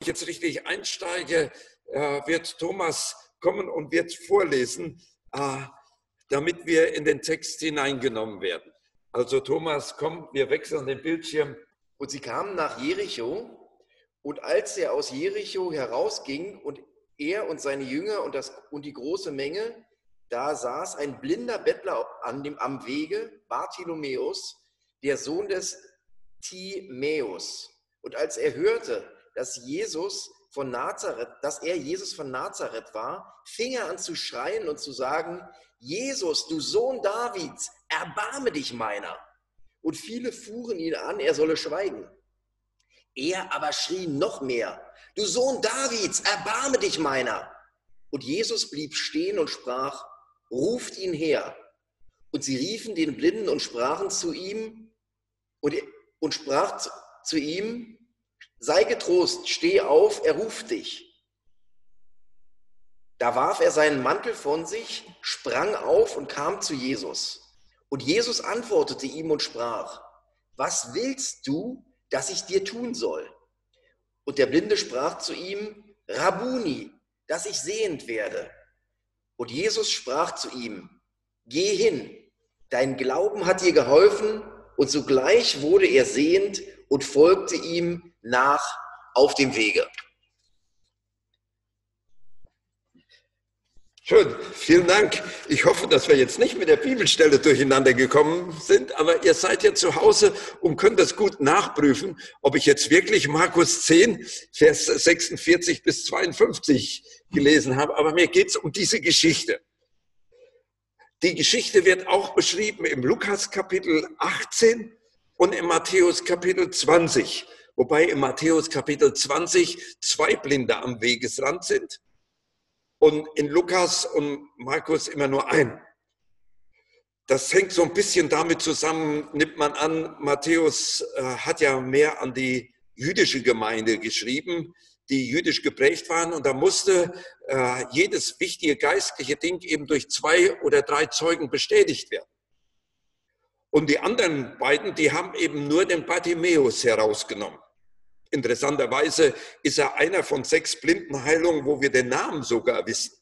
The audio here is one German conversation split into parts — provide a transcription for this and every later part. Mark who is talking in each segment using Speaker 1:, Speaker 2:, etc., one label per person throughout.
Speaker 1: ich jetzt richtig einsteige, äh, wird Thomas kommen und wird vorlesen, äh, damit wir in den Text hineingenommen werden. Also Thomas, komm, wir wechseln den Bildschirm.
Speaker 2: Und sie kamen nach Jericho, und als er aus Jericho herausging und er und seine Jünger und, das, und die große Menge, da saß ein blinder Bettler an dem, am Wege, Bartholomäus, der Sohn des Timäus. Und als er hörte, dass Jesus von Nazareth, dass er Jesus von Nazareth war, fing er an zu schreien und zu sagen, Jesus, du Sohn Davids, erbarme dich meiner. Und viele fuhren ihn an, er solle schweigen. Er aber schrie noch mehr, du Sohn Davids, erbarme dich meiner. Und Jesus blieb stehen und sprach, ruft ihn her. Und sie riefen den Blinden und sprachen zu ihm und, und sprach zu, zu ihm, sei getrost, steh auf, er ruft dich. Da warf er seinen Mantel von sich, sprang auf und kam zu Jesus. Und Jesus antwortete ihm und sprach, was willst du, dass ich dir tun soll? Und der Blinde sprach zu ihm, Rabuni, dass ich sehend werde. Und Jesus sprach zu ihm, geh hin, dein Glauben hat dir geholfen. Und sogleich wurde er sehend und folgte ihm nach auf dem Wege.
Speaker 1: Schön, vielen Dank. Ich hoffe, dass wir jetzt nicht mit der Bibelstelle durcheinander gekommen sind, aber ihr seid ja zu Hause und könnt das gut nachprüfen, ob ich jetzt wirklich Markus 10, Vers 46 bis 52 gelesen habe. Aber mir geht es um diese Geschichte. Die Geschichte wird auch beschrieben im Lukas Kapitel 18 und im Matthäus Kapitel 20. Wobei im Matthäus Kapitel 20 zwei Blinde am Wegesrand sind und in Lukas und Markus immer nur ein. Das hängt so ein bisschen damit zusammen, nimmt man an, Matthäus äh, hat ja mehr an die jüdische Gemeinde geschrieben, die jüdisch geprägt waren. Und da musste äh, jedes wichtige geistliche Ding eben durch zwei oder drei Zeugen bestätigt werden. Und die anderen beiden, die haben eben nur den Bartimäus herausgenommen. Interessanterweise ist er einer von sechs Blindenheilungen, wo wir den Namen sogar wissen.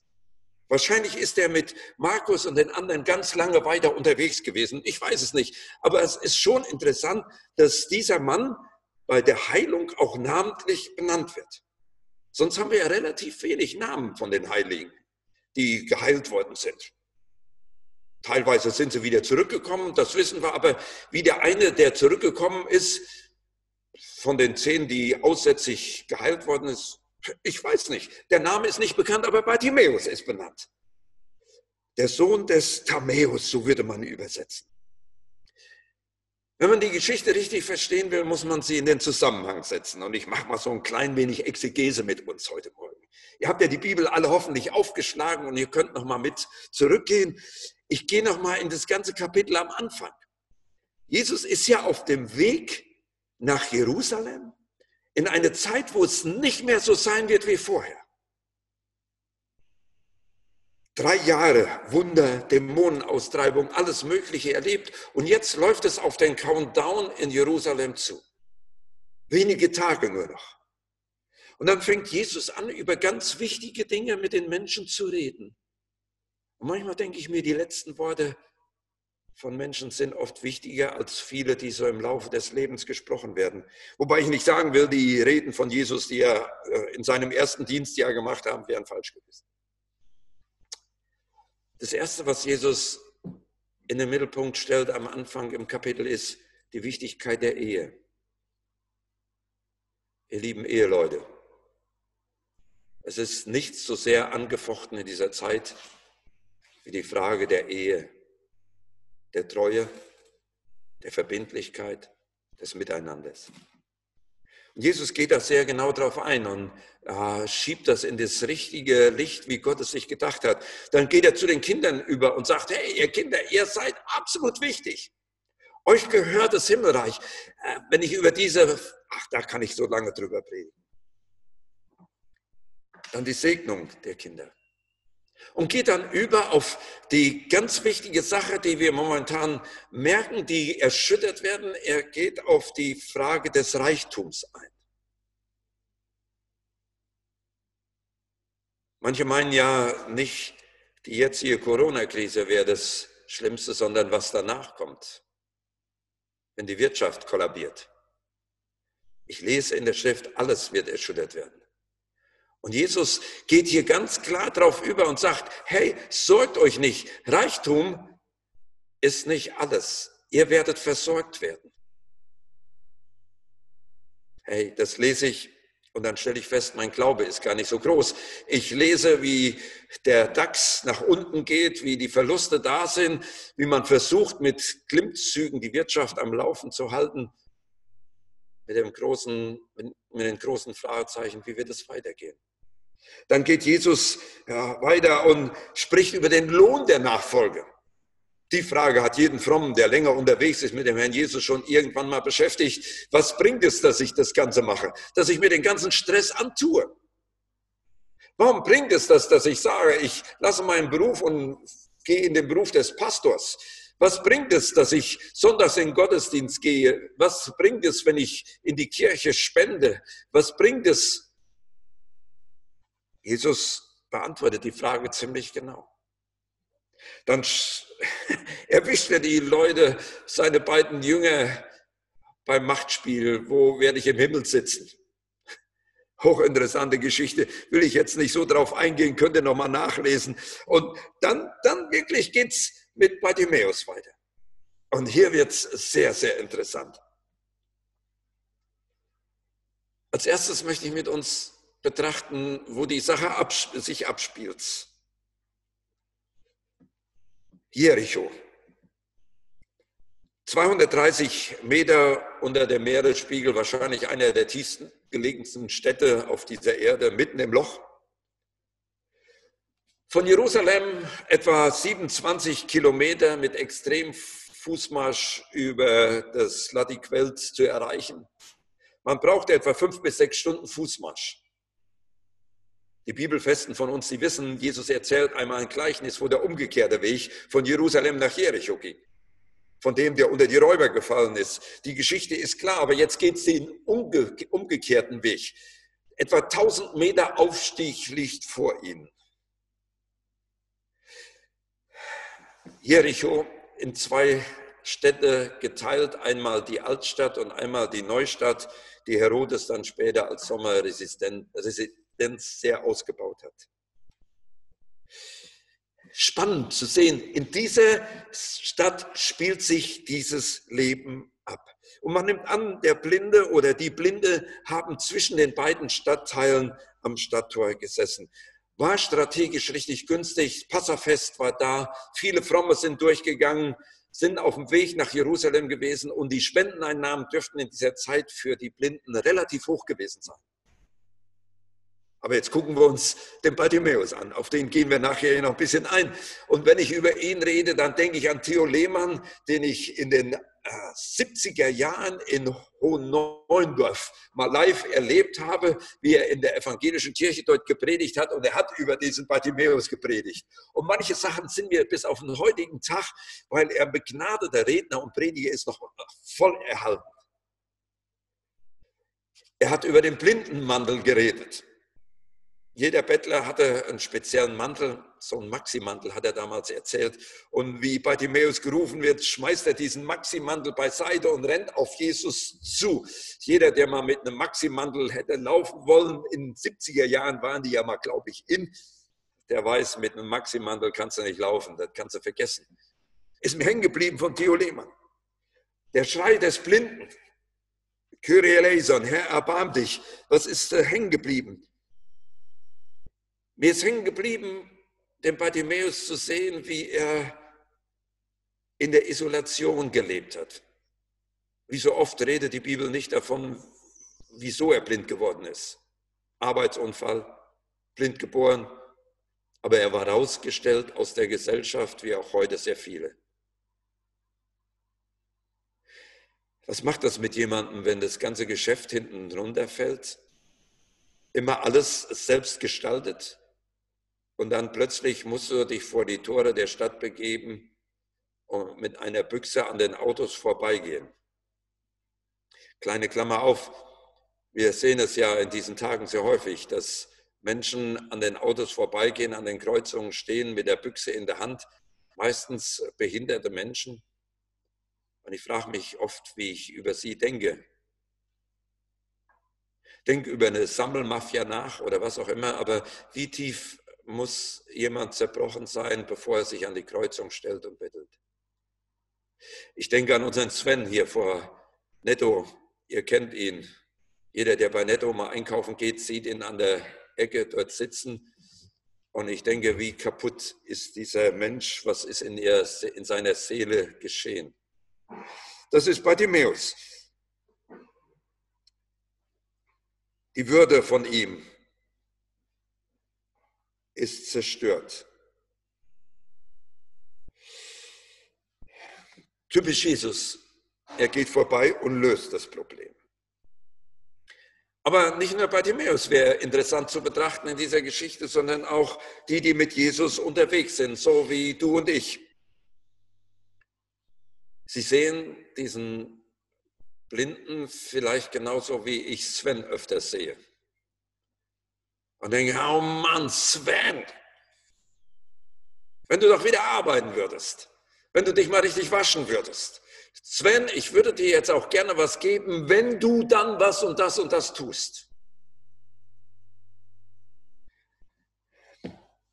Speaker 1: Wahrscheinlich ist er mit Markus und den anderen ganz lange weiter unterwegs gewesen. Ich weiß es nicht. Aber es ist schon interessant, dass dieser Mann bei der Heilung auch namentlich benannt wird. Sonst haben wir ja relativ wenig Namen von den Heiligen, die geheilt worden sind. Teilweise sind sie wieder zurückgekommen, das wissen wir, aber wie der eine, der zurückgekommen ist, von den zehn, die aussätzlich geheilt worden ist, ich weiß nicht. Der Name ist nicht bekannt, aber Bartimäus ist benannt. Der Sohn des Tamäus, so würde man übersetzen. Wenn man die Geschichte richtig verstehen will, muss man sie in den Zusammenhang setzen. Und ich mache mal so ein klein wenig Exegese mit uns heute Morgen. Ihr habt ja die Bibel alle hoffentlich aufgeschlagen und ihr könnt noch mal mit zurückgehen. Ich gehe noch mal in das ganze Kapitel am Anfang. Jesus ist ja auf dem Weg nach Jerusalem in eine Zeit, wo es nicht mehr so sein wird wie vorher. Drei Jahre Wunder, Dämonenaustreibung, alles Mögliche erlebt und jetzt läuft es auf den Countdown in Jerusalem zu. Wenige Tage nur noch. Und dann fängt Jesus an, über ganz wichtige Dinge mit den Menschen zu reden. Und manchmal denke ich mir, die letzten Worte von Menschen sind oft wichtiger als viele, die so im Laufe des Lebens gesprochen werden. Wobei ich nicht sagen will, die Reden von Jesus, die er äh, in seinem ersten Dienstjahr gemacht haben, wären falsch gewesen. Das Erste, was Jesus in den Mittelpunkt stellt am Anfang im Kapitel, ist die Wichtigkeit der Ehe. Ihr lieben Eheleute, es ist nichts so sehr angefochten in dieser Zeit wie die Frage der Ehe der Treue, der Verbindlichkeit, des Miteinanders. Und Jesus geht da sehr genau drauf ein und äh, schiebt das in das richtige Licht, wie Gott es sich gedacht hat. Dann geht er zu den Kindern über und sagt, hey, ihr Kinder, ihr seid absolut wichtig. Euch gehört das Himmelreich. Äh, wenn ich über diese, ach, da kann ich so lange drüber predigen. Dann die Segnung der Kinder und geht dann über auf die ganz wichtige Sache, die wir momentan merken, die erschüttert werden. Er geht auf die Frage des Reichtums ein. Manche meinen ja nicht, die jetzige Corona-Krise wäre das Schlimmste, sondern was danach kommt, wenn die Wirtschaft kollabiert. Ich lese in der Schrift, alles wird erschüttert werden. Und Jesus geht hier ganz klar drauf über und sagt, hey, sorgt euch nicht, Reichtum ist nicht alles. Ihr werdet versorgt werden. Hey, das lese ich und dann stelle ich fest, mein Glaube ist gar nicht so groß. Ich lese, wie der DAX nach unten geht, wie die Verluste da sind, wie man versucht, mit Klimmzügen die Wirtschaft am Laufen zu halten. Mit dem großen, mit den großen Fragezeichen, wie wird es weitergehen? Dann geht Jesus ja, weiter und spricht über den Lohn der Nachfolge. Die Frage hat jeden Frommen, der länger unterwegs ist mit dem Herrn Jesus, schon irgendwann mal beschäftigt. Was bringt es, dass ich das Ganze mache? Dass ich mir den ganzen Stress antue? Warum bringt es das, dass ich sage, ich lasse meinen Beruf und gehe in den Beruf des Pastors? Was bringt es, dass ich sonntags in den Gottesdienst gehe? Was bringt es, wenn ich in die Kirche spende? Was bringt es? Jesus beantwortet die Frage ziemlich genau. Dann erwischt er die Leute, seine beiden Jünger beim Machtspiel. Wo werde ich im Himmel sitzen? Hochinteressante Geschichte, will ich jetzt nicht so drauf eingehen, könnt ihr nochmal nachlesen. Und dann, dann wirklich geht's mit Bartimäus weiter. Und hier wird's sehr, sehr interessant. Als erstes möchte ich mit uns betrachten, wo die Sache abs sich abspielt. Jericho. 230 Meter unter dem Meeresspiegel, wahrscheinlich einer der tiefsten gelegensten Städte auf dieser Erde, mitten im Loch. Von Jerusalem etwa 27 Kilometer mit extrem Fußmarsch über das Latiquelt zu erreichen. Man braucht etwa fünf bis sechs Stunden Fußmarsch. Die Bibelfesten von uns, die wissen, Jesus erzählt einmal ein Gleichnis, wo der umgekehrte Weg von Jerusalem nach Jericho ging. Von dem, der unter die Räuber gefallen ist. Die Geschichte ist klar, aber jetzt geht es den umge umgekehrten Weg. Etwa 1000 Meter Aufstieg liegt vor ihnen. Jericho in zwei Städte geteilt, einmal die Altstadt und einmal die Neustadt, die Herodes dann später als Sommerresidenz Residenz sehr ausgebaut hat. Spannend zu sehen, in dieser Stadt spielt sich dieses Leben ab. Und man nimmt an, der Blinde oder die Blinde haben zwischen den beiden Stadtteilen am Stadttor gesessen. War strategisch richtig günstig, Passafest war da, viele Fromme sind durchgegangen, sind auf dem Weg nach Jerusalem gewesen und die Spendeneinnahmen dürften in dieser Zeit für die Blinden relativ hoch gewesen sein. Aber jetzt gucken wir uns den Bartimäus an. Auf den gehen wir nachher noch ein bisschen ein. Und wenn ich über ihn rede, dann denke ich an Theo Lehmann, den ich in den 70er Jahren in Hohenneuendorf mal live erlebt habe, wie er in der evangelischen Kirche dort gepredigt hat. Und er hat über diesen Bartimäus gepredigt. Und manche Sachen sind mir bis auf den heutigen Tag, weil er begnadeter Redner und Prediger ist, noch voll erhalten. Er hat über den Blindenmantel geredet. Jeder Bettler hatte einen speziellen Mantel, so einen Maximantel hat er damals erzählt. Und wie Bartimäus gerufen wird, schmeißt er diesen Maximantel beiseite und rennt auf Jesus zu. Jeder, der mal mit einem Maximantel hätte laufen wollen, in den 70er Jahren waren die ja mal, glaube ich, in, der weiß, mit einem Maximantel kannst du nicht laufen, das kannst du vergessen. Ist mir hängen geblieben von Theo Lehmann. Der Schrei des Blinden. Kyrie eleison, Herr, erbarm dich. Was ist äh, hängen geblieben? Mir ist hängen geblieben, den Bartimäus zu sehen, wie er in der Isolation gelebt hat. Wie so oft redet die Bibel nicht davon, wieso er blind geworden ist. Arbeitsunfall, blind geboren, aber er war rausgestellt aus der Gesellschaft, wie auch heute sehr viele. Was macht das mit jemandem, wenn das ganze Geschäft hinten runterfällt? Immer alles selbst gestaltet? Und dann plötzlich musst du dich vor die Tore der Stadt begeben und mit einer Büchse an den Autos vorbeigehen. Kleine Klammer auf, wir sehen es ja in diesen Tagen sehr häufig, dass Menschen an den Autos vorbeigehen, an den Kreuzungen stehen mit der Büchse in der Hand, meistens behinderte Menschen. Und ich frage mich oft, wie ich über sie denke. Denke über eine Sammelmafia nach oder was auch immer, aber wie tief muss jemand zerbrochen sein, bevor er sich an die Kreuzung stellt und bettelt? Ich denke an unseren Sven hier vor Netto. Ihr kennt ihn. Jeder, der bei Netto mal einkaufen geht, sieht ihn an der Ecke dort sitzen. Und ich denke, wie kaputt ist dieser Mensch? Was ist in, ihr, in seiner Seele geschehen? Das ist Bartimäus. Die Würde von ihm ist zerstört. Typisch Jesus. Er geht vorbei und löst das Problem. Aber nicht nur Bartimäus wäre interessant zu betrachten in dieser Geschichte, sondern auch die, die mit Jesus unterwegs sind, so wie du und ich. Sie sehen diesen Blinden vielleicht genauso wie ich Sven öfter sehe. Und denken, oh Mann, Sven, wenn du doch wieder arbeiten würdest wenn du dich mal richtig waschen würdest. Sven, ich würde dir jetzt auch gerne was geben, wenn du dann was und das und das tust.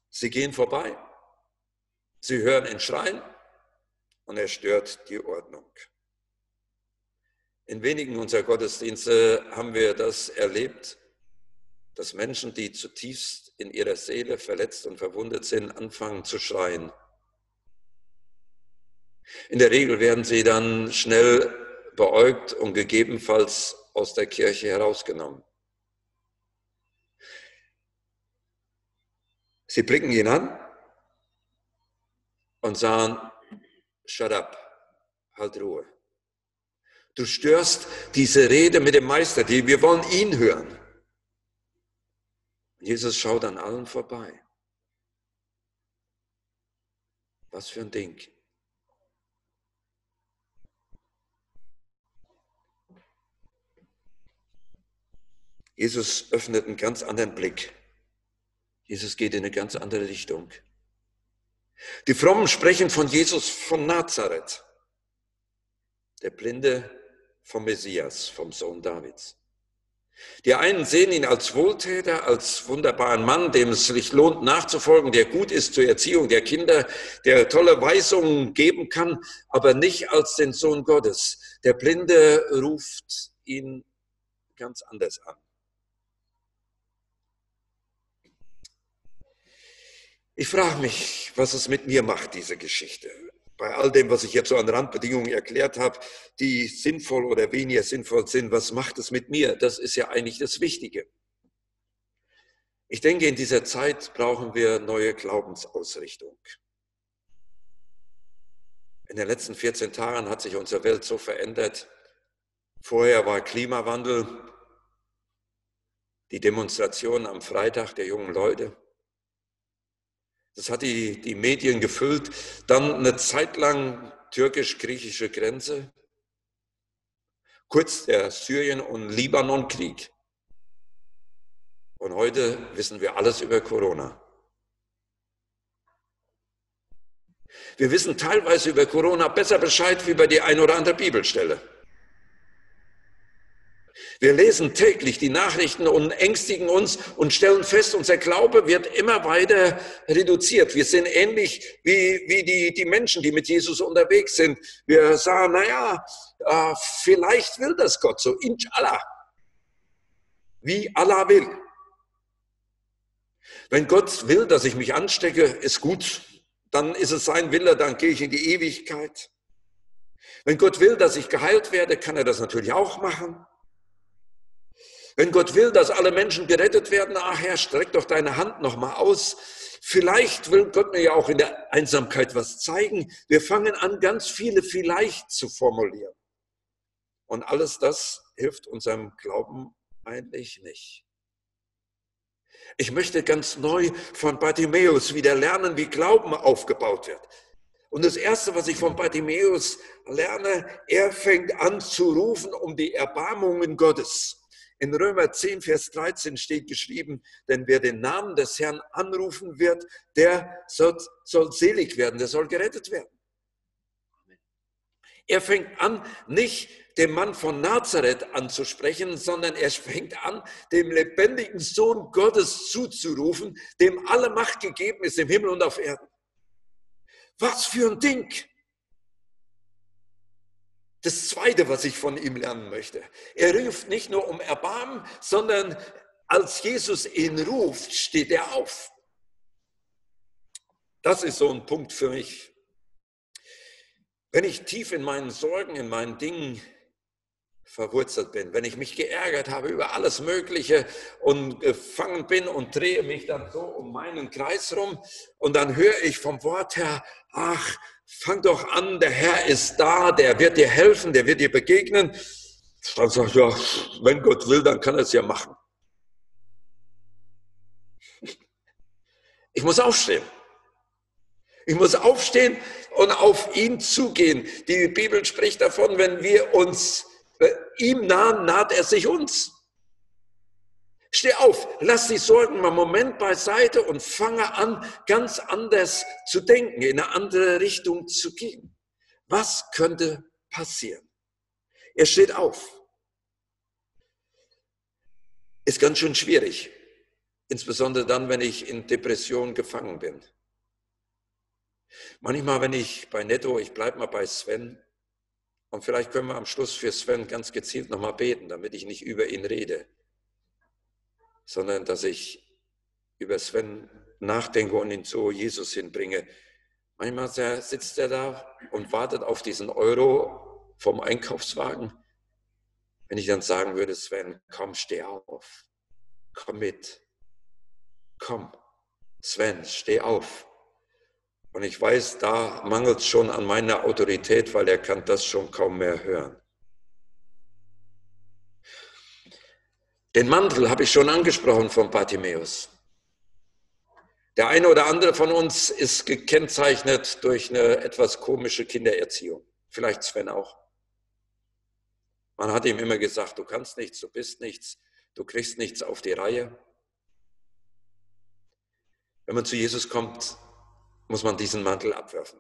Speaker 1: Sie gehen vorbei, sie hören ihn schreien und er stört die Ordnung. In wenigen unserer Gottesdienste haben wir das erlebt, dass Menschen, die zutiefst in ihrer Seele verletzt und verwundet sind, anfangen zu schreien in der Regel werden sie dann schnell beäugt und gegebenenfalls aus der Kirche herausgenommen. Sie blicken ihn an und sagen, shut up, halt Ruhe. Du störst diese Rede mit dem Meister, die wir wollen ihn hören. Jesus schaut an allen vorbei. Was für ein Ding. Jesus öffnet einen ganz anderen Blick. Jesus geht in eine ganz andere Richtung. Die Frommen sprechen von Jesus von Nazareth, der Blinde vom Messias, vom Sohn Davids. Die einen sehen ihn als Wohltäter, als wunderbaren Mann, dem es sich lohnt nachzufolgen, der gut ist zur Erziehung der Kinder, der tolle Weisungen geben kann, aber nicht als den Sohn Gottes. Der Blinde ruft ihn ganz anders an. Ich frage mich, was es mit mir macht, diese Geschichte. Bei all dem, was ich jetzt so an Randbedingungen erklärt habe, die sinnvoll oder weniger sinnvoll sind, was macht es mit mir? Das ist ja eigentlich das Wichtige. Ich denke, in dieser Zeit brauchen wir neue Glaubensausrichtung. In den letzten 14 Tagen hat sich unsere Welt so verändert. Vorher war Klimawandel, die Demonstration am Freitag der jungen Leute. Das hat die, die Medien gefüllt. Dann eine Zeit lang türkisch-griechische Grenze. Kurz der Syrien- und Libanon-Krieg. Und heute wissen wir alles über Corona. Wir wissen teilweise über Corona besser Bescheid wie über die ein oder andere Bibelstelle. Wir lesen täglich die Nachrichten und ängstigen uns und stellen fest, unser Glaube wird immer weiter reduziert. Wir sind ähnlich wie, wie die, die Menschen, die mit Jesus unterwegs sind. Wir sagen, naja, äh, vielleicht will das Gott so, inshallah. Wie Allah will. Wenn Gott will, dass ich mich anstecke, ist gut. Dann ist es sein Wille, dann gehe ich in die Ewigkeit. Wenn Gott will, dass ich geheilt werde, kann er das natürlich auch machen. Wenn Gott will, dass alle Menschen gerettet werden, ach Herr, streck doch deine Hand nochmal aus. Vielleicht will Gott mir ja auch in der Einsamkeit was zeigen. Wir fangen an, ganz viele vielleicht zu formulieren. Und alles das hilft unserem Glauben eigentlich nicht. Ich möchte ganz neu von Bartimäus wieder lernen, wie Glauben aufgebaut wird. Und das Erste, was ich von Bartimäus lerne, er fängt an zu rufen um die Erbarmungen Gottes. In Römer 10, Vers 13 steht geschrieben, denn wer den Namen des Herrn anrufen wird, der soll, soll selig werden, der soll gerettet werden. Er fängt an, nicht dem Mann von Nazareth anzusprechen, sondern er fängt an, dem lebendigen Sohn Gottes zuzurufen, dem alle Macht gegeben ist im Himmel und auf Erden. Was für ein Ding! Das Zweite, was ich von ihm lernen möchte. Er ruft nicht nur um Erbarmen, sondern als Jesus ihn ruft, steht er auf. Das ist so ein Punkt für mich. Wenn ich tief in meinen Sorgen, in meinen Dingen verwurzelt bin, wenn ich mich geärgert habe über alles Mögliche und gefangen bin und drehe mich dann so um meinen Kreis rum und dann höre ich vom Wort her, ach, fang doch an, der Herr ist da, der wird dir helfen, der wird dir begegnen. Dann sage ich, ja, wenn Gott will, dann kann er es ja machen. Ich muss aufstehen. Ich muss aufstehen und auf ihn zugehen. Die Bibel spricht davon, wenn wir uns ihm nahen, naht er sich uns. Steh auf, lass die Sorgen mal einen Moment beiseite und fange an, ganz anders zu denken, in eine andere Richtung zu gehen. Was könnte passieren? Er steht auf. Ist ganz schön schwierig, insbesondere dann, wenn ich in Depression gefangen bin. Manchmal, wenn ich bei Netto, ich bleibe mal bei Sven, und vielleicht können wir am Schluss für Sven ganz gezielt nochmal beten, damit ich nicht über ihn rede, sondern dass ich über Sven nachdenke und ihn zu Jesus hinbringe. Manchmal sitzt er da und wartet auf diesen Euro vom Einkaufswagen. Wenn ich dann sagen würde, Sven, komm, steh auf, komm mit, komm, Sven, steh auf. Und ich weiß, da mangelt es schon an meiner Autorität, weil er kann das schon kaum mehr hören. Den Mantel habe ich schon angesprochen von Bartimäus. Der eine oder andere von uns ist gekennzeichnet durch eine etwas komische Kindererziehung. Vielleicht Sven auch. Man hat ihm immer gesagt, du kannst nichts, du bist nichts, du kriegst nichts auf die Reihe. Wenn man zu Jesus kommt, muss man diesen Mantel abwerfen.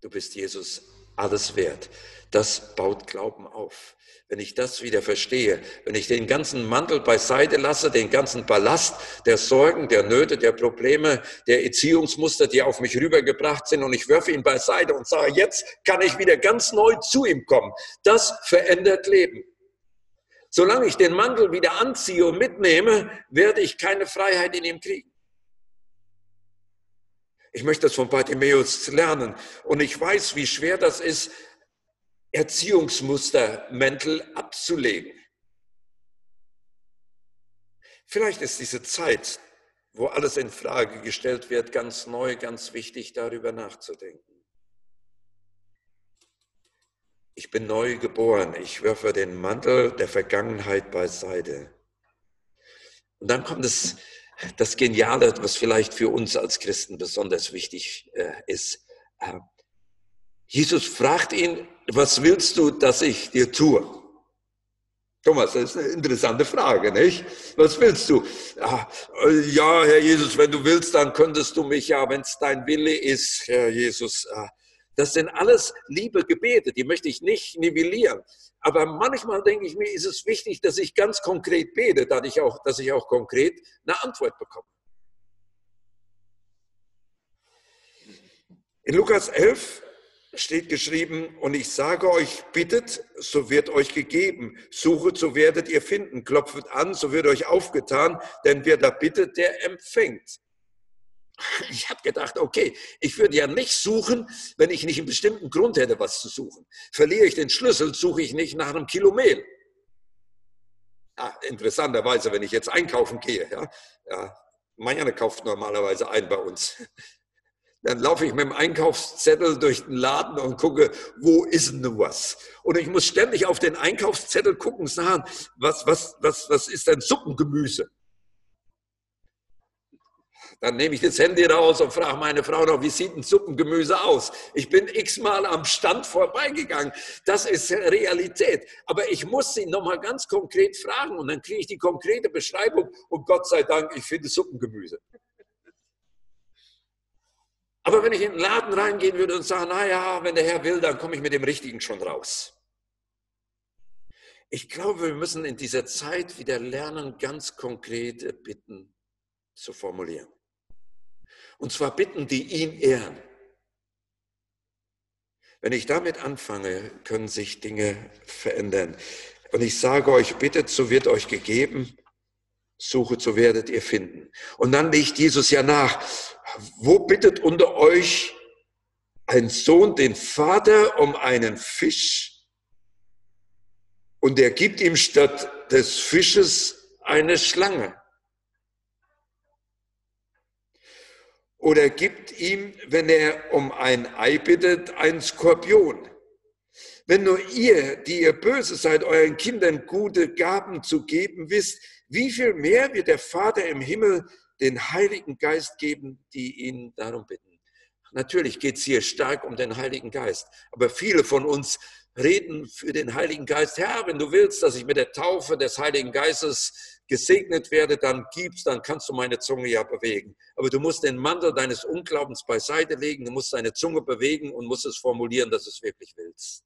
Speaker 1: Du bist Jesus alles wert. Das baut Glauben auf. Wenn ich das wieder verstehe, wenn ich den ganzen Mantel beiseite lasse, den ganzen Ballast der Sorgen, der Nöte, der Probleme, der Erziehungsmuster, die auf mich rübergebracht sind und ich werfe ihn beiseite und sage, jetzt kann ich wieder ganz neu zu ihm kommen. Das verändert Leben. Solange ich den Mantel wieder anziehe und mitnehme, werde ich keine Freiheit in ihm kriegen. Ich möchte das von Bartimäus lernen. Und ich weiß, wie schwer das ist, Erziehungsmustermäntel abzulegen. Vielleicht ist diese Zeit, wo alles in Frage gestellt wird, ganz neu, ganz wichtig, darüber nachzudenken. Ich bin neu geboren. Ich werfe den Mantel der Vergangenheit beiseite. Und dann kommt es das Geniale, was vielleicht für uns als Christen besonders wichtig äh, ist. Äh, Jesus fragt ihn, was willst du, dass ich dir tue? Thomas, das ist eine interessante Frage, nicht? Was willst du? Ja, äh, ja, Herr Jesus, wenn du willst, dann könntest du mich ja, wenn es dein Wille ist, Herr Jesus. Äh, das sind alles liebe Gebete, die möchte ich nicht nivellieren. Aber manchmal denke ich mir, ist es wichtig, dass ich ganz konkret bete, dass ich auch, dass ich auch konkret eine Antwort bekomme. In Lukas 11 steht geschrieben, und ich sage euch, bittet, so wird euch gegeben. Suchet, so werdet ihr finden. Klopfet an, so wird euch aufgetan. Denn wer da bittet, der empfängt. Ich habe gedacht, okay, ich würde ja nicht suchen, wenn ich nicht einen bestimmten Grund hätte, was zu suchen. Verliere ich den Schlüssel, suche ich nicht nach einem Kilo Mehl. Ja, interessanterweise, wenn ich jetzt einkaufen gehe, ja, ja, meine kauft normalerweise ein bei uns. Dann laufe ich mit dem Einkaufszettel durch den Laden und gucke, wo ist denn was? Und ich muss ständig auf den Einkaufszettel gucken, sagen, was, was, was, was ist denn Suppengemüse? Dann nehme ich das Handy raus und frage meine Frau noch, wie sieht ein Suppengemüse aus? Ich bin x-mal am Stand vorbeigegangen. Das ist Realität. Aber ich muss sie nochmal ganz konkret fragen und dann kriege ich die konkrete Beschreibung und Gott sei Dank, ich finde Suppengemüse. Aber wenn ich in den Laden reingehen würde und sagen, naja, wenn der Herr will, dann komme ich mit dem Richtigen schon raus. Ich glaube, wir müssen in dieser Zeit wieder lernen, ganz konkrete Bitten zu formulieren. Und zwar Bitten, die ihn ehren. Wenn ich damit anfange, können sich Dinge verändern. Und ich sage euch, bittet, so wird euch gegeben, suchet, so werdet ihr finden. Und dann legt Jesus ja nach, wo bittet unter euch ein Sohn den Vater um einen Fisch und er gibt ihm statt des Fisches eine Schlange? Oder gibt ihm, wenn er um ein Ei bittet, ein Skorpion. Wenn nur ihr, die ihr böse seid, euren Kindern gute Gaben zu geben wisst, wie viel mehr wird der Vater im Himmel den Heiligen Geist geben, die ihn darum bitten? Natürlich geht es hier stark um den Heiligen Geist, aber viele von uns reden für den Heiligen Geist. Herr, wenn du willst, dass ich mit der Taufe des Heiligen Geistes gesegnet werde, dann gibst, dann kannst du meine Zunge ja bewegen. Aber du musst den Mantel deines Unglaubens beiseite legen, du musst deine Zunge bewegen und musst es formulieren, dass du es wirklich willst.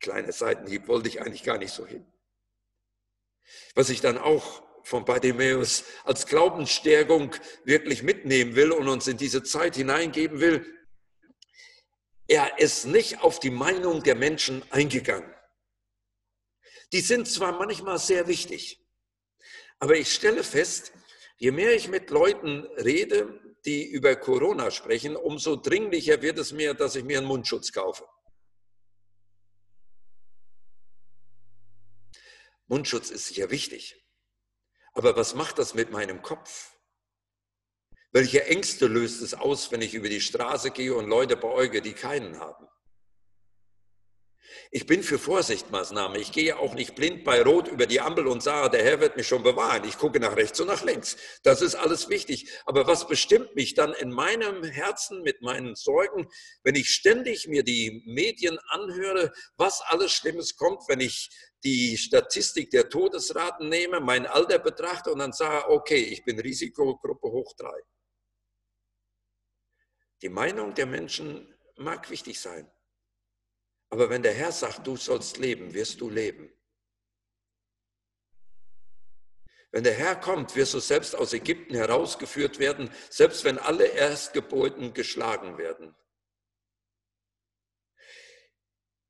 Speaker 1: Kleine Seitenhieb wollte ich eigentlich gar nicht so hin. Was ich dann auch von Bartimäus als Glaubensstärkung wirklich mitnehmen will und uns in diese Zeit hineingeben will, er ist nicht auf die Meinung der Menschen eingegangen. Die sind zwar manchmal sehr wichtig, aber ich stelle fest, je mehr ich mit Leuten rede, die über Corona sprechen, umso dringlicher wird es mir, dass ich mir einen Mundschutz kaufe. Mundschutz ist sicher wichtig. Aber was macht das mit meinem Kopf? Welche Ängste löst es aus, wenn ich über die Straße gehe und Leute beäuge, die keinen haben? Ich bin für Vorsichtsmaßnahmen. Ich gehe auch nicht blind bei Rot über die Ampel und sage, der Herr wird mich schon bewahren. Ich gucke nach rechts und nach links. Das ist alles wichtig. Aber was bestimmt mich dann in meinem Herzen mit meinen Sorgen, wenn ich ständig mir die Medien anhöre, was alles Schlimmes kommt, wenn ich die Statistik der Todesraten nehme, mein Alter betrachte und dann sage, okay, ich bin Risikogruppe hoch drei. Die Meinung der Menschen mag wichtig sein. Aber wenn der Herr sagt, du sollst leben, wirst du leben. Wenn der Herr kommt, wirst du selbst aus Ägypten herausgeführt werden, selbst wenn alle Erstgeburten geschlagen werden.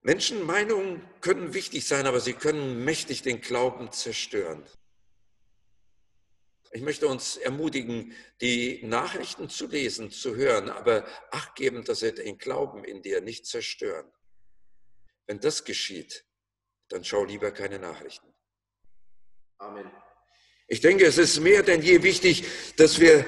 Speaker 1: Menschenmeinungen können wichtig sein, aber sie können mächtig den Glauben zerstören. Ich möchte uns ermutigen, die Nachrichten zu lesen, zu hören, aber acht geben, dass sie den Glauben in dir nicht zerstören. Wenn das geschieht, dann schau lieber keine Nachrichten. Amen. Ich denke, es ist mehr denn je wichtig, dass wir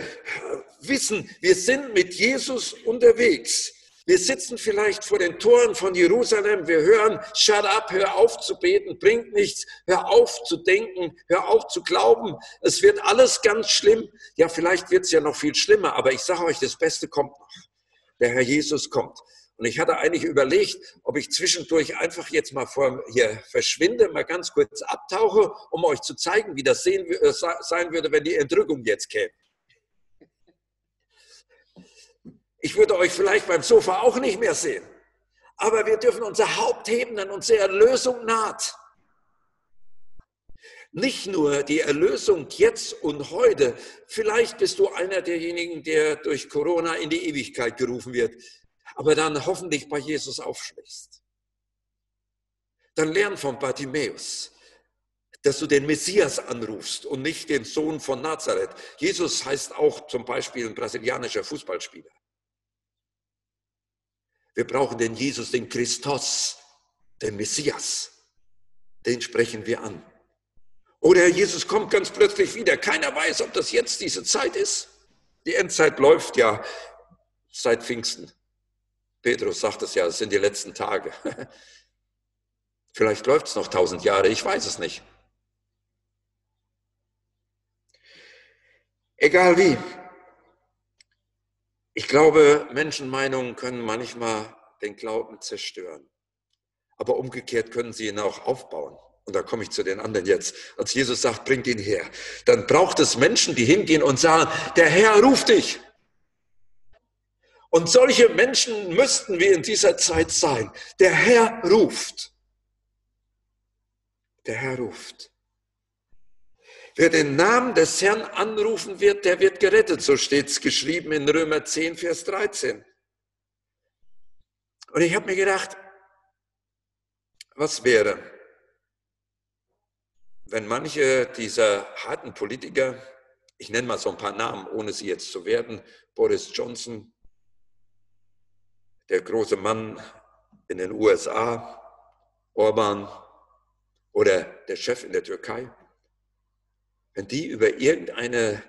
Speaker 1: wissen, wir sind mit Jesus unterwegs. Wir sitzen vielleicht vor den Toren von Jerusalem, wir hören, shut up, hör auf zu beten, bringt nichts, hör auf zu denken, hör auf zu glauben, es wird alles ganz schlimm. Ja, vielleicht wird es ja noch viel schlimmer, aber ich sage euch, das Beste kommt noch. Der Herr Jesus kommt. Und ich hatte eigentlich überlegt, ob ich zwischendurch einfach jetzt mal vor hier verschwinde, mal ganz kurz abtauche, um euch zu zeigen, wie das sehen, äh, sein würde, wenn die Entrückung jetzt käme. Ich würde euch vielleicht beim Sofa auch nicht mehr sehen. Aber wir dürfen unser Haupt heben, denn unsere Erlösung naht. Nicht nur die Erlösung jetzt und heute. Vielleicht bist du einer derjenigen, der durch Corona in die Ewigkeit gerufen wird aber dann hoffentlich bei Jesus aufschlägst. Dann lern von Bartimäus, dass du den Messias anrufst und nicht den Sohn von Nazareth. Jesus heißt auch zum Beispiel ein brasilianischer Fußballspieler. Wir brauchen den Jesus, den Christos, den Messias. Den sprechen wir an. Oder Jesus kommt ganz plötzlich wieder. Keiner weiß, ob das jetzt diese Zeit ist. Die Endzeit läuft ja seit Pfingsten. Petrus sagt es ja, es sind die letzten Tage. Vielleicht läuft es noch tausend Jahre, ich weiß es nicht. Egal wie. Ich glaube, Menschenmeinungen können manchmal den Glauben zerstören. Aber umgekehrt können sie ihn auch aufbauen. Und da komme ich zu den anderen jetzt. Als Jesus sagt, bringt ihn her, dann braucht es Menschen, die hingehen und sagen, der Herr ruft dich. Und solche Menschen müssten wir in dieser Zeit sein. Der Herr ruft. Der Herr ruft. Wer den Namen des Herrn anrufen wird, der wird gerettet. So steht es geschrieben in Römer 10, Vers 13. Und ich habe mir gedacht, was wäre, wenn manche dieser harten Politiker, ich nenne mal so ein paar Namen, ohne sie jetzt zu werden, Boris Johnson, der große Mann in den USA, Orban oder der Chef in der Türkei, wenn die über irgendeine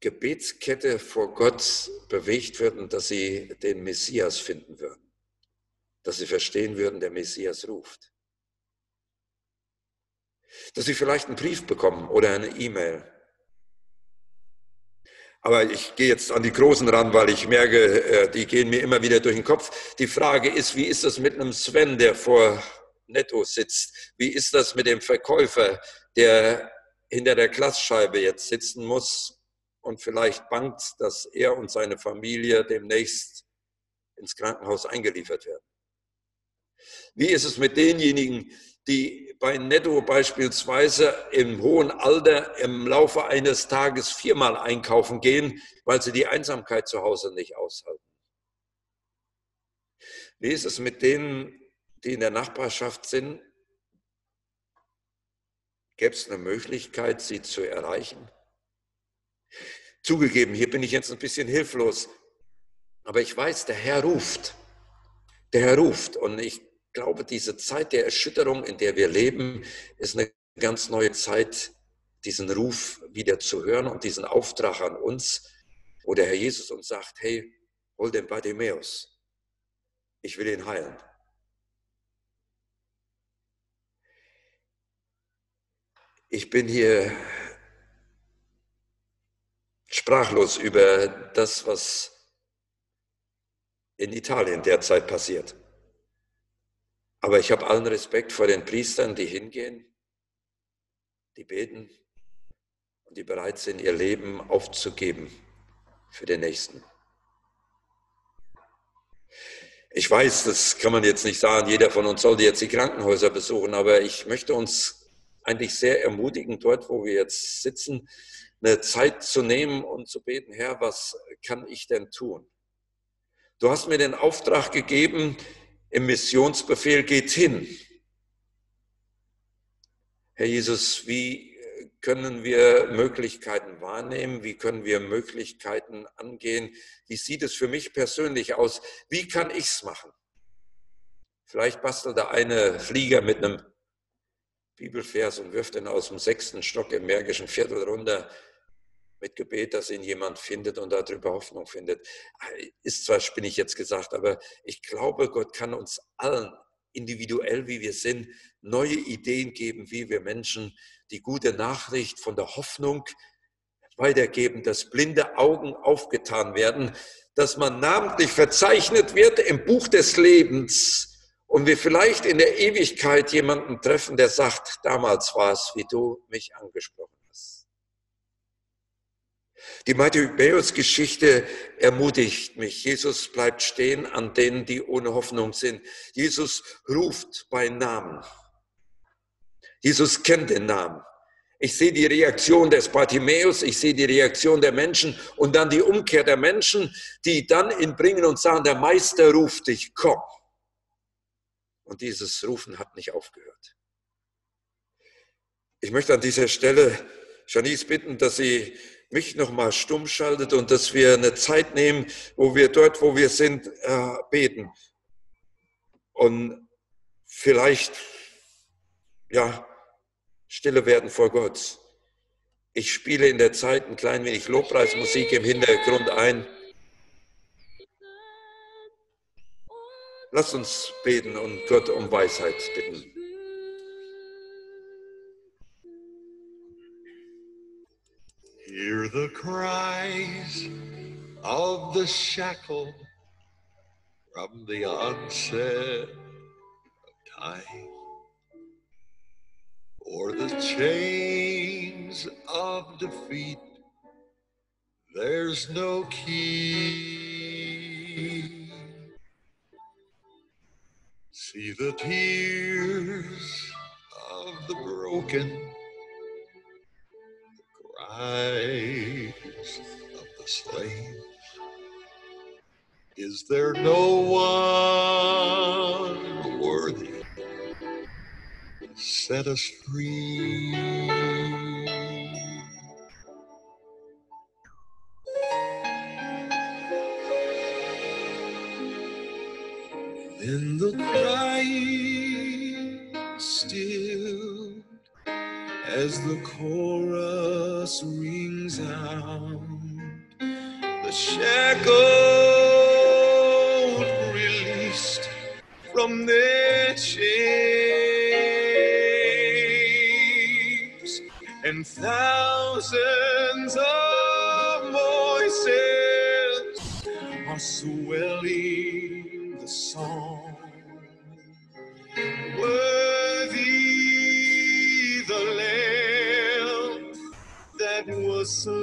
Speaker 1: Gebetskette vor Gott bewegt würden, dass sie den Messias finden würden, dass sie verstehen würden, der Messias ruft, dass sie vielleicht einen Brief bekommen oder eine E-Mail. Aber ich gehe jetzt an die Großen ran, weil ich merke, äh, die gehen mir immer wieder durch den Kopf. Die Frage ist, wie ist das mit einem Sven, der vor Netto sitzt? Wie ist das mit dem Verkäufer, der hinter der Glasscheibe jetzt sitzen muss und vielleicht bangt, dass er und seine Familie demnächst ins Krankenhaus eingeliefert werden? Wie ist es mit denjenigen, die bei Netto beispielsweise im hohen Alter im Laufe eines Tages viermal einkaufen gehen, weil sie die Einsamkeit zu Hause nicht aushalten. Wie ist es mit denen, die in der Nachbarschaft sind? Gäbe es eine Möglichkeit, sie zu erreichen? Zugegeben, hier bin ich jetzt ein bisschen hilflos, aber ich weiß, der Herr ruft. Der Herr ruft und ich glaube, diese Zeit der Erschütterung, in der wir leben, ist eine ganz neue Zeit, diesen Ruf wieder zu hören und diesen Auftrag an uns, wo der Herr Jesus uns sagt, hey, hol den Bartimäus, ich will ihn heilen. Ich bin hier sprachlos über das, was in Italien derzeit passiert. Aber ich habe allen Respekt vor den Priestern, die hingehen, die beten und die bereit sind, ihr Leben aufzugeben für den Nächsten. Ich weiß, das kann man jetzt nicht sagen, jeder von uns sollte jetzt die Krankenhäuser besuchen, aber ich möchte uns eigentlich sehr ermutigen, dort, wo wir jetzt sitzen, eine Zeit zu nehmen und zu beten, Herr, was kann ich denn tun? Du hast mir den Auftrag gegeben, im Missionsbefehl geht hin. Herr Jesus, wie können wir Möglichkeiten wahrnehmen? Wie können wir Möglichkeiten angehen? Wie sieht es für mich persönlich aus? Wie kann ich es machen? Vielleicht bastelt da eine Flieger mit einem Bibelvers und wirft ihn aus dem sechsten Stock im Märkischen Viertel runter mit Gebet, dass ihn jemand findet und darüber Hoffnung findet. Ist zwar spinnig jetzt gesagt, aber ich glaube, Gott kann uns allen, individuell wie wir sind, neue Ideen geben, wie wir Menschen die gute Nachricht von der Hoffnung weitergeben, dass blinde Augen aufgetan werden, dass man namentlich verzeichnet wird im Buch des Lebens und wir vielleicht in der Ewigkeit jemanden treffen, der sagt, damals war es, wie du mich angesprochen die Matthäus-Geschichte ermutigt mich. Jesus bleibt stehen an denen, die ohne Hoffnung sind. Jesus ruft bei Namen. Jesus kennt den Namen. Ich sehe die Reaktion des Bartimäus, ich sehe die Reaktion der Menschen und dann die Umkehr der Menschen, die dann ihn bringen und sagen, der Meister ruft dich, komm. Und dieses Rufen hat nicht aufgehört. Ich möchte an dieser Stelle Janice bitten, dass sie mich nochmal stumm schaltet und dass wir eine Zeit nehmen, wo wir dort, wo wir sind, äh, beten. Und vielleicht, ja, stille werden vor Gott. Ich spiele in der Zeit ein klein wenig Lobpreismusik im Hintergrund ein. Lass uns beten und Gott um Weisheit bitten.
Speaker 3: Hear the cries of the shackled from the onset of time, or the chains of defeat. There's no key. The tears of the broken, the cries of the slain. Is there no one worthy? to Set us free. As the chorus rings out. The shackled released from their chains, and thousands
Speaker 4: closer.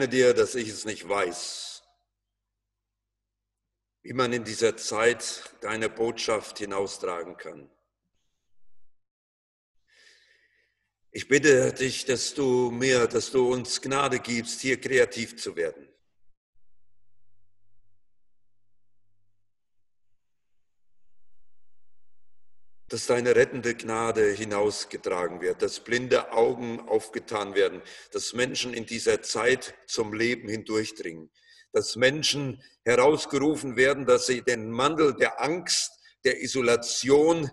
Speaker 4: Bekenne dir, dass ich es nicht weiß, wie man in dieser Zeit deine Botschaft hinaustragen kann. Ich bitte dich, dass du mir, dass du uns Gnade gibst, hier kreativ zu werden. Dass deine rettende Gnade hinausgetragen wird, dass blinde Augen aufgetan werden, dass Menschen in dieser Zeit zum Leben hindurchdringen, dass Menschen herausgerufen werden, dass sie den Mantel der Angst, der Isolation,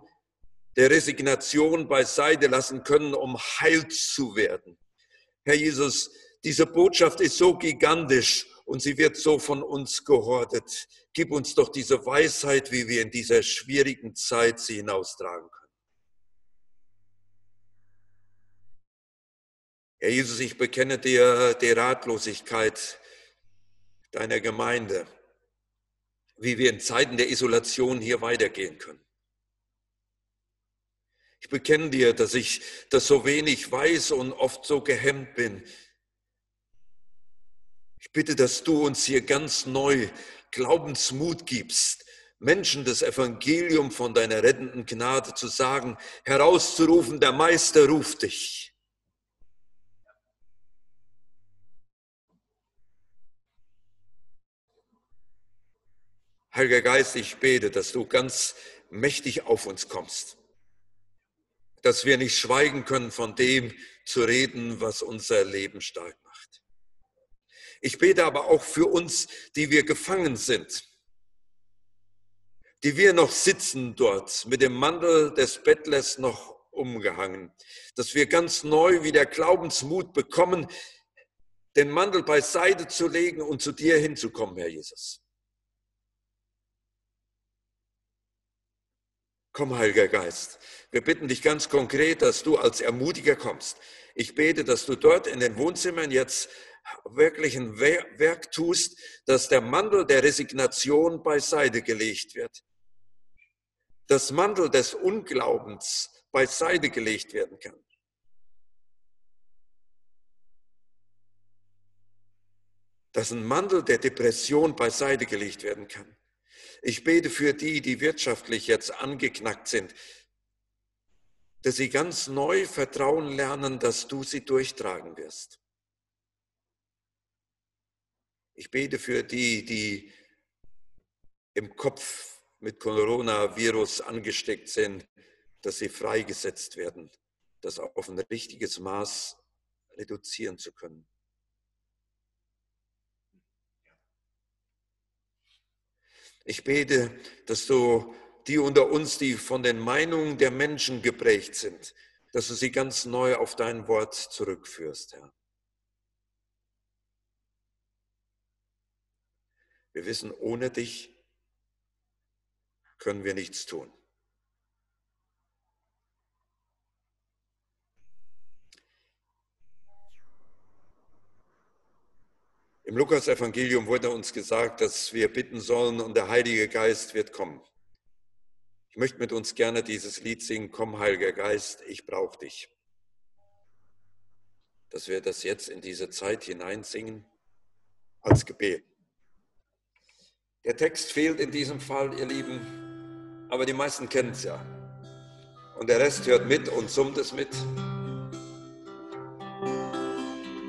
Speaker 4: der Resignation beiseite lassen können, um heil zu werden. Herr Jesus, diese Botschaft ist so gigantisch und sie wird so von uns gehortet. Gib uns doch diese Weisheit, wie wir in dieser schwierigen Zeit sie hinaustragen können. Herr Jesus, ich bekenne dir die Ratlosigkeit deiner Gemeinde.
Speaker 1: wie wir in Zeiten der Isolation hier weitergehen können. Ich bekenne dir, dass ich das so wenig weiß und oft so gehemmt bin. Bitte, dass du uns hier ganz neu Glaubensmut gibst, Menschen das Evangelium von deiner rettenden Gnade zu sagen, herauszurufen, der Meister ruft dich. Heiliger Geist, ich bete, dass du ganz mächtig auf uns kommst, dass wir nicht schweigen können von dem zu reden, was unser Leben stark macht. Ich bete aber auch für uns, die wir gefangen sind, die wir noch sitzen dort, mit dem Mantel des Bettlers noch umgehangen, dass wir ganz neu wieder Glaubensmut bekommen, den Mantel beiseite zu legen und zu dir hinzukommen, Herr Jesus. Komm, Heiliger Geist, wir bitten dich ganz konkret, dass du als Ermutiger kommst. Ich bete, dass du dort in den Wohnzimmern jetzt wirklich ein Werk tust, dass der Mantel der Resignation beiseite gelegt wird. Das Mantel des Unglaubens beiseite gelegt werden kann. Dass ein Mantel der Depression beiseite gelegt werden kann. Ich bete für die, die wirtschaftlich jetzt angeknackt sind, dass sie ganz neu vertrauen lernen, dass du sie durchtragen wirst. Ich bete für die, die im Kopf mit Coronavirus angesteckt sind, dass sie freigesetzt werden, das auf ein richtiges Maß reduzieren zu können. Ich bete, dass du die unter uns, die von den Meinungen der Menschen geprägt sind, dass du sie ganz neu auf dein Wort zurückführst, Herr. Wir wissen, ohne dich können wir nichts tun. Im Lukas-Evangelium wurde uns gesagt, dass wir bitten sollen und der Heilige Geist wird kommen. Ich möchte mit uns gerne dieses Lied singen, Komm, Heiliger Geist, ich brauche dich. Dass wir das jetzt in diese Zeit hineinsingen als Gebet. Der Text fehlt in diesem Fall, ihr Lieben, aber die meisten kennen es ja. Und der Rest hört mit und summt es mit.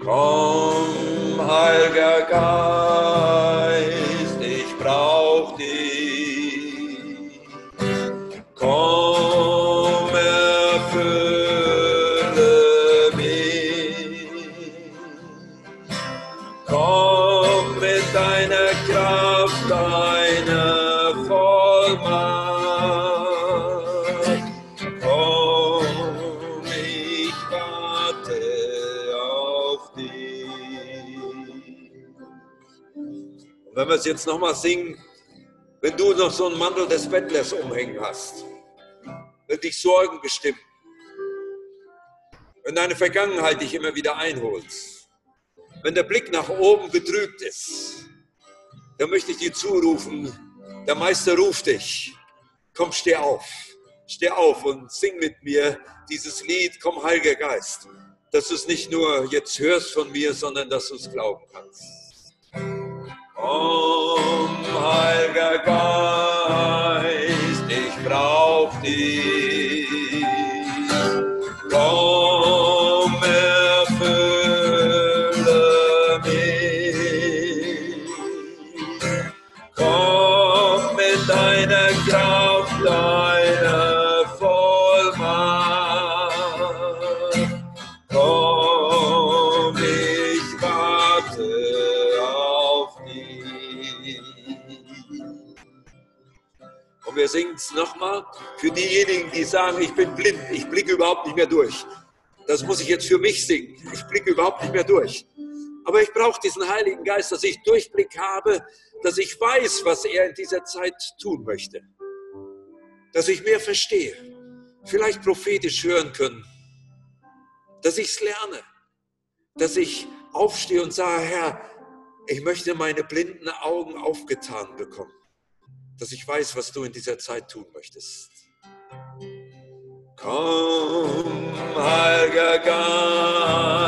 Speaker 1: Komm, Heiliger Geist, wenn wir es jetzt nochmal singen, wenn du noch so einen Mantel des Bettlers umhängen hast, wenn dich Sorgen bestimmen, wenn deine Vergangenheit dich immer wieder einholt, wenn der Blick nach oben betrübt ist, dann möchte ich dir zurufen, der Meister ruft dich. Komm, steh auf. Steh auf und sing mit mir dieses Lied, komm, Heiliger Geist. Dass du es nicht nur jetzt hörst von mir, sondern dass du es glauben kannst. Komm, Heiliger Geist, ich brauch dich. Nochmal für diejenigen, die sagen, ich bin blind, ich blicke überhaupt nicht mehr durch. Das muss ich jetzt für mich singen. Ich blicke überhaupt nicht mehr durch. Aber ich brauche diesen Heiligen Geist, dass ich Durchblick habe, dass ich weiß, was er in dieser Zeit tun möchte. Dass ich mehr verstehe, vielleicht prophetisch hören können. Dass ich es lerne. Dass ich aufstehe und sage, Herr, ich möchte meine blinden Augen aufgetan bekommen. Dass ich weiß, was du in dieser Zeit tun möchtest. Komm, Heiliger Geist,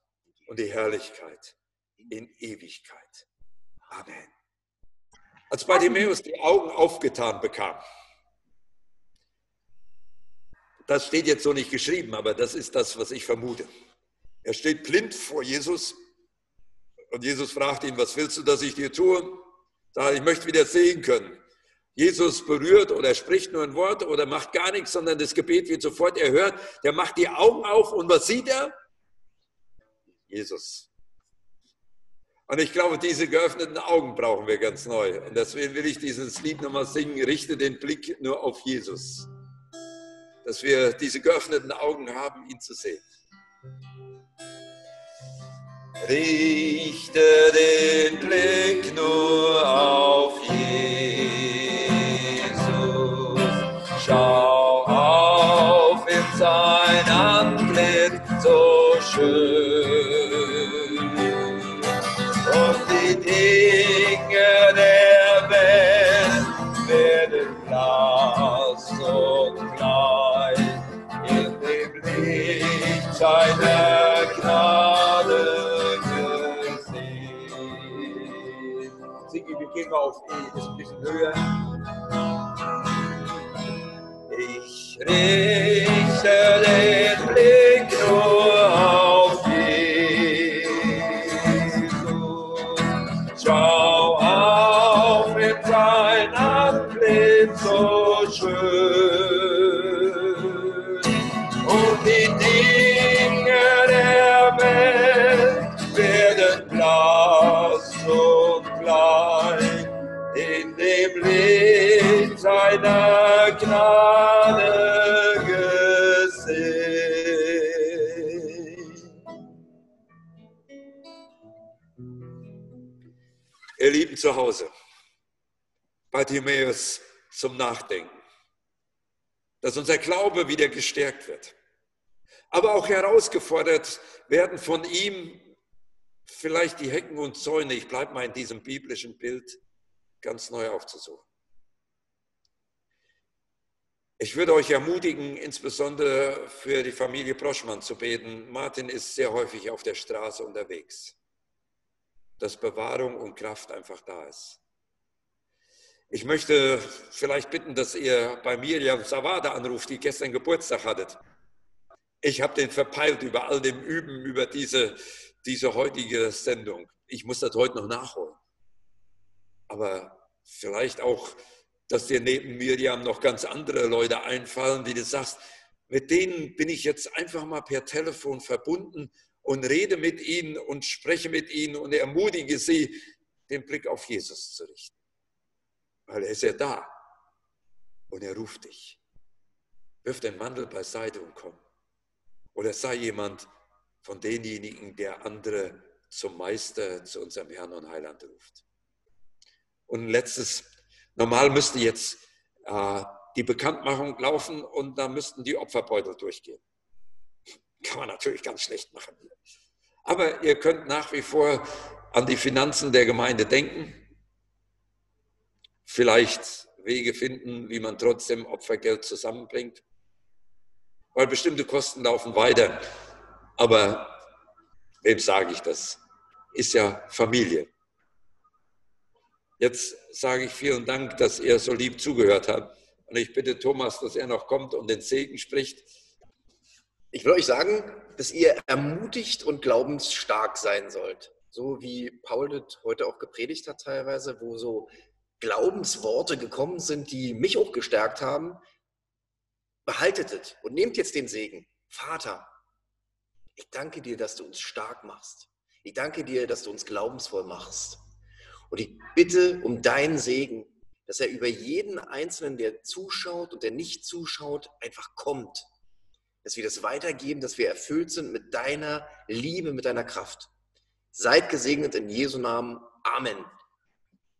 Speaker 1: und die Herrlichkeit in Ewigkeit. Amen. Als Bartimäus die Augen aufgetan bekam, das steht jetzt so nicht geschrieben, aber das ist das, was ich vermute. Er steht blind vor Jesus und Jesus fragt ihn, was willst du, dass ich dir tue? Sagt, ich möchte wieder sehen können. Jesus berührt oder spricht nur ein Wort oder macht gar nichts, sondern das Gebet wird sofort erhört. Der macht die Augen auf und was sieht er? Jesus. Und ich glaube, diese geöffneten Augen brauchen wir ganz neu. Und deswegen will ich dieses Lied nochmal singen, richte den Blick nur auf Jesus. Dass wir diese geöffneten Augen haben, ihn zu sehen. Richte den Blick nur auf Jesus. Schau auf in sein Antlitz so schön. Wir gehen mal auf E, ist ein bisschen höher. Ich richte den Blick Seiner Gnade gesehen. Ihr Lieben zu Hause, Bartimäus zum Nachdenken, dass unser Glaube wieder gestärkt wird, aber auch herausgefordert werden von ihm vielleicht die Hecken und Zäune, ich bleibe mal in diesem biblischen Bild, ganz neu aufzusuchen. Ich würde euch ermutigen, insbesondere für die Familie Broschmann zu beten. Martin ist sehr häufig auf der Straße unterwegs, dass Bewahrung und Kraft einfach da ist. Ich möchte vielleicht bitten, dass ihr bei Miriam Savada anruft, die gestern Geburtstag hattet. Ich habe den verpeilt über all dem Üben, über diese, diese heutige Sendung. Ich muss das heute noch nachholen. Aber vielleicht auch, dass dir neben Miriam noch ganz andere Leute einfallen, die du sagst, mit denen bin ich jetzt einfach mal per Telefon verbunden und rede mit ihnen und spreche mit ihnen und ermutige sie, den Blick auf Jesus zu richten. Weil er ist ja da und er ruft dich. Wirf den Mantel beiseite und komm. Oder sei jemand von denjenigen, der andere zum Meister, zu unserem Herrn und Heiland ruft. Und ein letztes, normal müsste jetzt äh, die Bekanntmachung laufen und da müssten die Opferbeutel durchgehen. Kann man natürlich ganz schlecht machen. Aber ihr könnt nach wie vor an die Finanzen der Gemeinde denken. Vielleicht Wege finden, wie man trotzdem Opfergeld zusammenbringt. Weil bestimmte Kosten laufen weiter. Aber wem sage ich das? ist ja Familie. Jetzt sage ich vielen Dank, dass ihr so lieb zugehört habt. Und ich bitte Thomas, dass er noch kommt und den Segen spricht.
Speaker 2: Ich will euch sagen, dass ihr ermutigt und glaubensstark sein sollt. So wie Paul das heute auch gepredigt hat teilweise, wo so Glaubensworte gekommen sind, die mich auch gestärkt haben. Behaltet es und nehmt jetzt den Segen. Vater, ich danke dir, dass du uns stark machst. Ich danke dir, dass du uns glaubensvoll machst. Und ich bitte um deinen Segen, dass er über jeden Einzelnen, der zuschaut und der nicht zuschaut, einfach kommt. Dass wir das weitergeben, dass wir erfüllt sind mit deiner Liebe, mit deiner Kraft. Seid gesegnet in Jesu Namen. Amen.